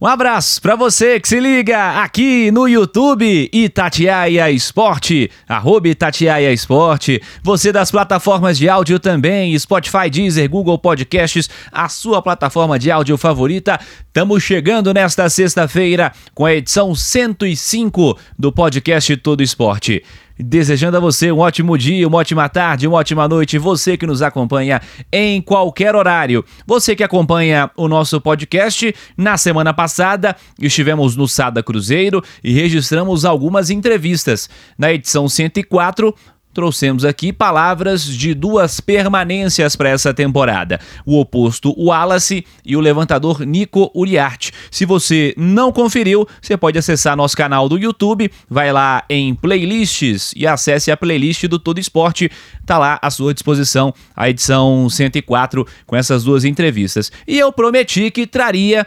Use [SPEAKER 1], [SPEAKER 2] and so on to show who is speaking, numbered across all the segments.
[SPEAKER 1] Um abraço para você que se liga aqui no YouTube Itatiaia Esporte, arroba Itatiaia Esporte, você das plataformas de áudio também, Spotify, Deezer, Google Podcasts, a sua plataforma de áudio favorita. Estamos chegando nesta sexta-feira com a edição 105 do podcast Todo Esporte. Desejando a você um ótimo dia, uma ótima tarde, uma ótima noite, você que nos acompanha em qualquer horário. Você que acompanha o nosso podcast, na semana passada estivemos no Sada Cruzeiro e registramos algumas entrevistas. Na edição 104, trouxemos aqui palavras de duas permanências para essa temporada. O oposto, Wallace e o levantador Nico Uriarte. Se você não conferiu, você pode acessar nosso canal do YouTube, vai lá em playlists e acesse a playlist do Todo Esporte. Tá lá à sua disposição a edição 104 com essas duas entrevistas. E eu prometi que traria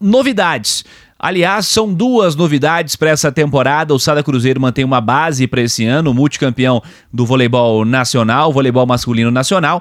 [SPEAKER 1] novidades. Aliás, são duas novidades para essa temporada. O Sada Cruzeiro mantém uma base para esse ano, multicampeão do voleibol nacional, voleibol masculino nacional.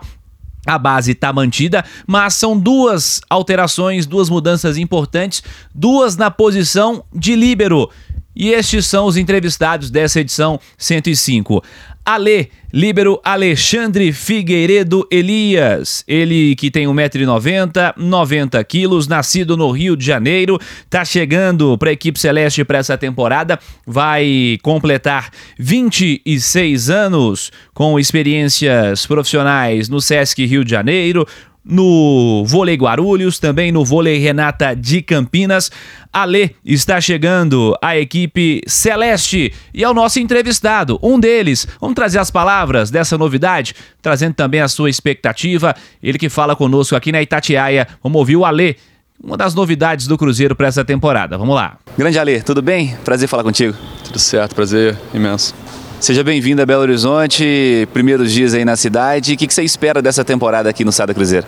[SPEAKER 1] A base está mantida, mas são duas alterações, duas mudanças importantes, duas na posição de líbero. E estes são os entrevistados dessa edição 105. Ale, líbero Alexandre Figueiredo Elias. Ele que tem 1,90m, 90 quilos, nascido no Rio de Janeiro, tá chegando para a equipe celeste para essa temporada, vai completar 26 anos com experiências profissionais no SESC Rio de Janeiro, no vôlei Guarulhos, também no vôlei Renata de Campinas. Ale está chegando a equipe Celeste e é o nosso entrevistado, um deles. Vamos trazer as palavras dessa novidade, trazendo também a sua expectativa. Ele que fala conosco aqui na Itatiaia. Vamos ouvir o Ale, uma das novidades do Cruzeiro para essa temporada. Vamos lá.
[SPEAKER 2] Grande Ale, tudo bem? Prazer falar contigo.
[SPEAKER 3] Tudo certo, prazer imenso.
[SPEAKER 2] Seja bem-vindo a Belo Horizonte, primeiros dias aí na cidade. O que, você espera dessa temporada aqui no Sada Cruzeiro?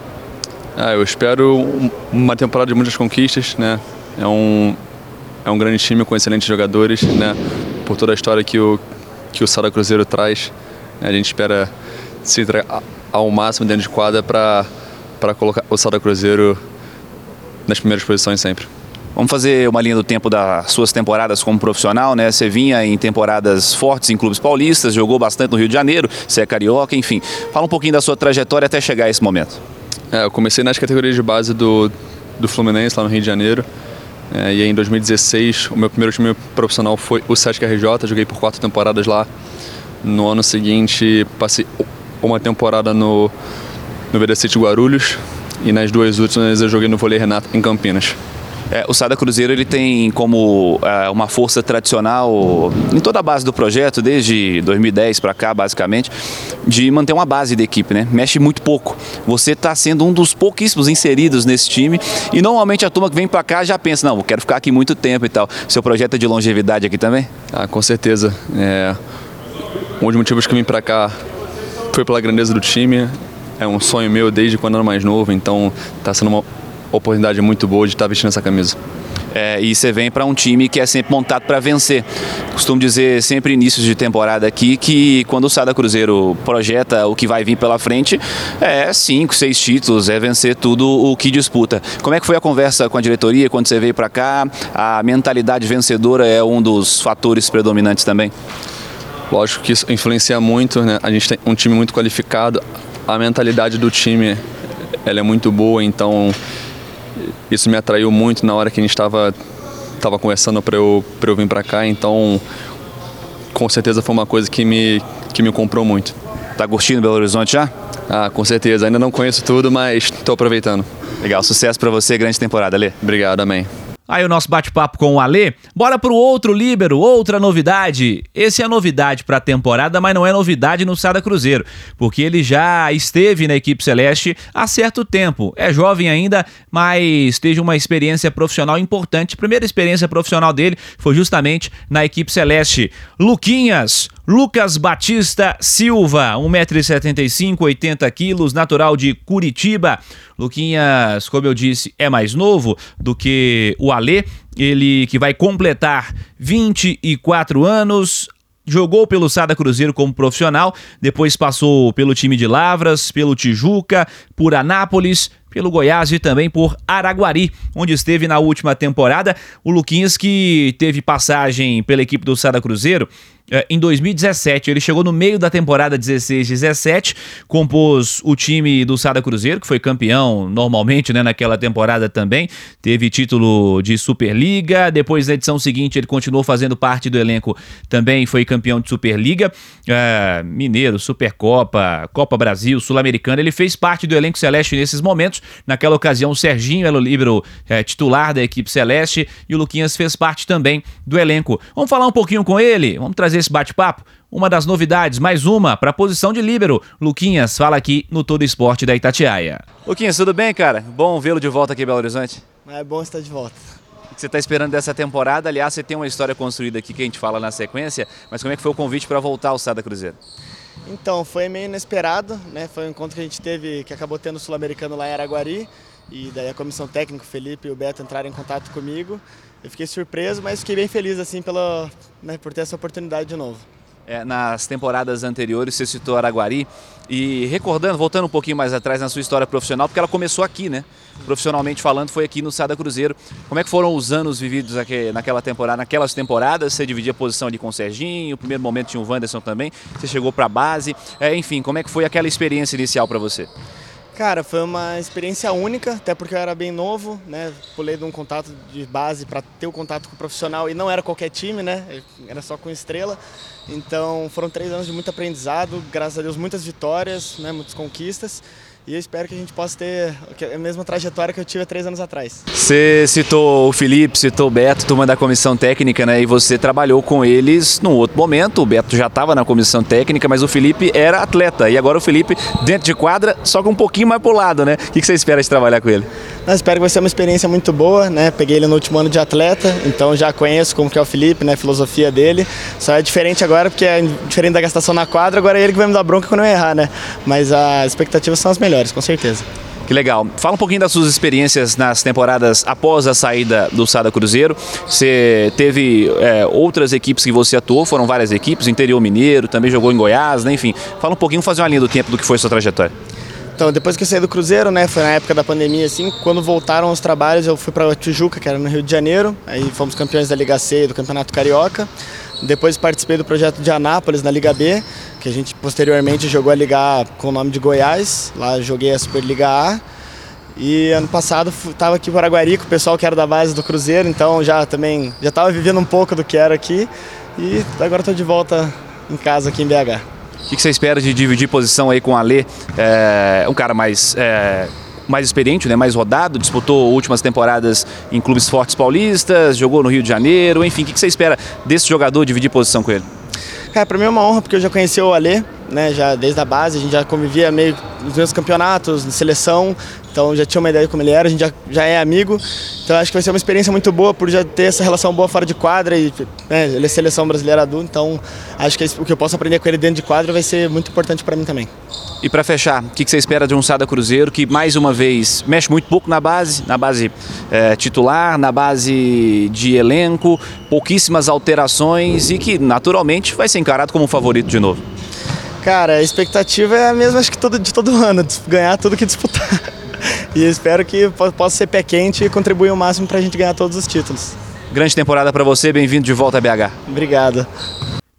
[SPEAKER 3] Ah, eu espero uma temporada de muitas conquistas, né? É um, é um grande time com excelentes jogadores, né? Por toda a história que o, que o Sada Cruzeiro traz. Né? A gente espera se entregar ao máximo dentro de quadra para colocar o Sada Cruzeiro nas primeiras posições sempre.
[SPEAKER 2] Vamos fazer uma linha do tempo das suas temporadas como profissional, né? Você vinha em temporadas fortes em clubes paulistas, jogou bastante no Rio de Janeiro, você é carioca, enfim. Fala um pouquinho da sua trajetória até chegar a esse momento.
[SPEAKER 3] É, eu comecei nas categorias de base do, do Fluminense, lá no Rio de Janeiro. É, e aí, em 2016, o meu primeiro time profissional foi o Sesc RJ, joguei por quatro temporadas lá. No ano seguinte, passei uma temporada no, no VD City Guarulhos. E nas duas últimas eu joguei no Vôlei Renato em Campinas.
[SPEAKER 2] É, o Sada Cruzeiro ele tem como é, uma força tradicional em toda a base do projeto, desde 2010 para cá, basicamente, de manter uma base da equipe, né? Mexe muito pouco. Você está sendo um dos pouquíssimos inseridos nesse time e normalmente a turma que vem para cá já pensa, não, quero ficar aqui muito tempo e tal. Seu projeto é de longevidade aqui também?
[SPEAKER 3] Ah, com certeza. É... Um dos motivos que eu vim para cá foi pela grandeza do time. É um sonho meu desde quando eu era mais novo, então está sendo uma oportunidade muito boa de estar vestindo essa camisa.
[SPEAKER 2] É, e você vem para um time que é sempre montado para vencer. Costumo dizer sempre inícios de temporada aqui que quando o Sada Cruzeiro projeta o que vai vir pela frente, é cinco, seis títulos, é vencer tudo o que disputa. Como é que foi a conversa com a diretoria quando você veio para cá? A mentalidade vencedora é um dos fatores predominantes também?
[SPEAKER 3] Lógico que isso influencia muito, né? A gente tem um time muito qualificado, a mentalidade do time ela é muito boa, então isso me atraiu muito na hora que a gente estava tava conversando para eu, eu vir para cá, então com certeza foi uma coisa que me, que me comprou muito.
[SPEAKER 2] Tá curtindo Belo Horizonte já?
[SPEAKER 3] Ah, com certeza. Ainda não conheço tudo, mas estou aproveitando.
[SPEAKER 2] Legal, sucesso para você, grande temporada, Lê.
[SPEAKER 3] Obrigado, amém.
[SPEAKER 1] Aí o nosso bate-papo com o Alê. Bora pro outro líbero, outra novidade. Esse é novidade para a temporada, mas não é novidade no Sada Cruzeiro, porque ele já esteve na equipe celeste há certo tempo. É jovem ainda, mas teve uma experiência profissional importante. Primeira experiência profissional dele foi justamente na equipe celeste. Luquinhas, Lucas Batista Silva, 1,75m, 80kg, natural de Curitiba. Luquinhas, como eu disse, é mais novo do que o Alê, ele que vai completar 24 anos, jogou pelo Sada Cruzeiro como profissional, depois passou pelo time de Lavras, pelo Tijuca, por Anápolis, pelo Goiás e também por Araguari, onde esteve na última temporada. O Luquinhas que teve passagem pela equipe do Sada Cruzeiro em 2017. Ele chegou no meio da temporada 16-17, compôs o time do Sada Cruzeiro, que foi campeão normalmente né, naquela temporada também. Teve título de Superliga. Depois, na edição seguinte, ele continuou fazendo parte do elenco também, foi campeão de Superliga. É, Mineiro, Supercopa, Copa Brasil, Sul-Americana. Ele fez parte do elenco celeste nesses momentos. Naquela ocasião, o Serginho era o líbero é, titular da equipe celeste e o Luquinhas fez parte também do elenco. Vamos falar um pouquinho com ele? Vamos trazer esse bate-papo? Uma das novidades, mais uma, para a posição de líbero. Luquinhas fala aqui no Todo Esporte da Itatiaia.
[SPEAKER 2] Luquinhas, tudo bem, cara? Bom vê-lo de volta aqui em Belo Horizonte.
[SPEAKER 4] É bom estar de volta.
[SPEAKER 2] O que você está esperando dessa temporada? Aliás, você tem uma história construída aqui que a gente fala na sequência, mas como é que foi o convite para voltar ao Sada Cruzeiro?
[SPEAKER 4] Então, foi meio inesperado, né? Foi um encontro que a gente teve, que acabou tendo o Sul-Americano lá em Araguari, e daí a comissão técnica, o Felipe e o Beto entraram em contato comigo. Eu fiquei surpreso, mas fiquei bem feliz assim pela, né, por ter essa oportunidade de novo.
[SPEAKER 2] É, nas temporadas anteriores você citou Araguari e recordando, voltando um pouquinho mais atrás na sua história profissional, porque ela começou aqui, né? Profissionalmente falando, foi aqui no Sada Cruzeiro. Como é que foram os anos vividos aqui, naquela temporada, naquelas temporadas? Você dividia a posição ali com o Serginho, o primeiro momento tinha o Wanderson também, você chegou para a base. É, enfim, como é que foi aquela experiência inicial para você?
[SPEAKER 4] Cara, foi uma experiência única, até porque eu era bem novo, né? Pulei de um contato de base para ter o contato com o profissional e não era qualquer time, né? Era só com estrela. Então foram três anos de muito aprendizado, graças a Deus muitas vitórias, né? Muitas conquistas. E eu espero que a gente possa ter a mesma trajetória que eu tive há três anos atrás.
[SPEAKER 2] Você citou o Felipe, citou o Beto, turma da comissão técnica, né? E você trabalhou com eles num outro momento. O Beto já estava na comissão técnica, mas o Felipe era atleta. E agora o Felipe dentro de quadra, só que um pouquinho mais pro lado, né? O que você espera de trabalhar com ele?
[SPEAKER 4] Eu espero que vai ser uma experiência muito boa, né? Peguei ele no último ano de atleta, então já conheço como que é o Felipe, né? A filosofia dele. Só é diferente agora, porque é diferente da gastação na quadra, agora é ele que vai me dar bronca quando eu errar, né? Mas as expectativas são as melhores, com certeza.
[SPEAKER 2] Que legal. Fala um pouquinho das suas experiências nas temporadas após a saída do Sada Cruzeiro. Você teve é, outras equipes que você atuou, foram várias equipes, interior mineiro, também jogou em Goiás, né? enfim. Fala um pouquinho, fazer uma linha do tempo do que foi a sua trajetória.
[SPEAKER 4] Então, depois que eu saí do Cruzeiro, né, foi na época da pandemia, assim, quando voltaram os trabalhos, eu fui para Tijuca, que era no Rio de Janeiro, aí fomos campeões da Liga C e do Campeonato Carioca. Depois participei do projeto de Anápolis, na Liga B, que a gente posteriormente jogou a Liga A com o nome de Goiás, lá joguei a Superliga A. E ano passado estava aqui em Paraguari com o pessoal que era da base do Cruzeiro, então já também já estava vivendo um pouco do que era aqui e agora estou de volta em casa aqui em BH.
[SPEAKER 2] O que, você espera de dividir posição aí com o Alê? É, um cara mais, é, mais experiente, né, mais rodado, disputou últimas temporadas em clubes fortes paulistas, jogou no Rio de Janeiro, enfim, o que, você espera desse jogador dividir posição com ele?
[SPEAKER 4] Cara, para mim é uma honra porque eu já conheci o Alê, né, já desde a base, a gente já convivia meio nos meus campeonatos, na seleção, então já tinha uma ideia de como ele era, a gente já, já é amigo. Então acho que vai ser uma experiência muito boa por já ter essa relação boa fora de quadra e né, ele é seleção brasileira adulto, então acho que o que eu posso aprender com ele dentro de quadra vai ser muito importante para mim também.
[SPEAKER 2] E para fechar, o que você espera de um Sada Cruzeiro que mais uma vez mexe muito pouco na base, na base é, titular, na base de elenco, pouquíssimas alterações e que naturalmente vai ser encarado como um favorito de novo?
[SPEAKER 4] Cara, a expectativa é a mesma acho que todo, de todo ano, ganhar tudo que disputar. E espero que possa ser pé quente e contribuir o máximo para a gente ganhar todos os títulos.
[SPEAKER 2] Grande temporada para você, bem-vindo de volta a BH.
[SPEAKER 4] Obrigado.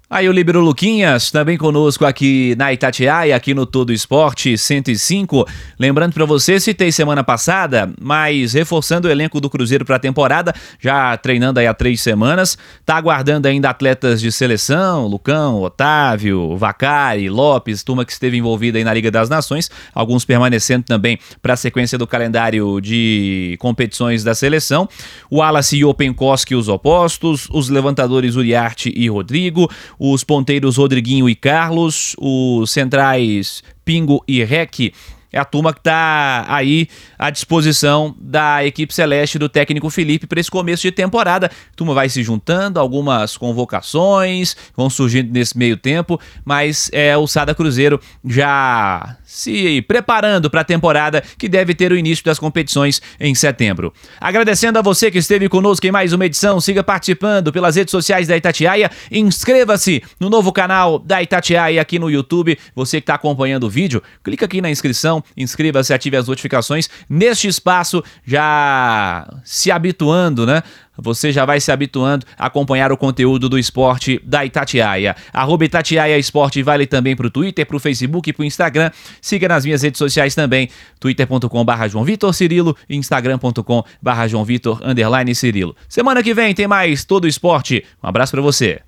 [SPEAKER 1] Aí o Libero Luquinhas, também conosco aqui na Itatiaia, aqui no Todo Esporte 105. Lembrando para você, citei semana passada, mas reforçando o elenco do Cruzeiro para a temporada, já treinando aí há três semanas. Tá aguardando ainda atletas de seleção, Lucão, Otávio, Vacari, Lopes, turma que esteve envolvida aí na Liga das Nações, alguns permanecendo também para a sequência do calendário de competições da seleção. O Wallace e o Penkoski, os opostos, os levantadores Uriarte e Rodrigo, os ponteiros Rodriguinho e Carlos, os centrais Pingo e Rec é a turma que está aí à disposição da equipe celeste do técnico Felipe para esse começo de temporada. A turma vai se juntando, algumas convocações vão surgindo nesse meio tempo, mas é o Sada Cruzeiro já se preparando para a temporada que deve ter o início das competições em setembro. Agradecendo a você que esteve conosco em mais uma edição, siga participando pelas redes sociais da Itatiaia, inscreva-se no novo canal da Itatiaia aqui no YouTube. Você que está acompanhando o vídeo, clica aqui na inscrição, inscreva-se, ative as notificações. Neste espaço, já se habituando, né? você já vai se habituando a acompanhar o conteúdo do esporte da Itatiaia. Arroba Itatiaia Esporte vale também para o Twitter, para o Facebook e para o Instagram. Siga nas minhas redes sociais também, twitter.com João Vitor Cirilo e instagram.com João Vitor Cirilo. Semana que vem tem mais Todo Esporte. Um abraço para você.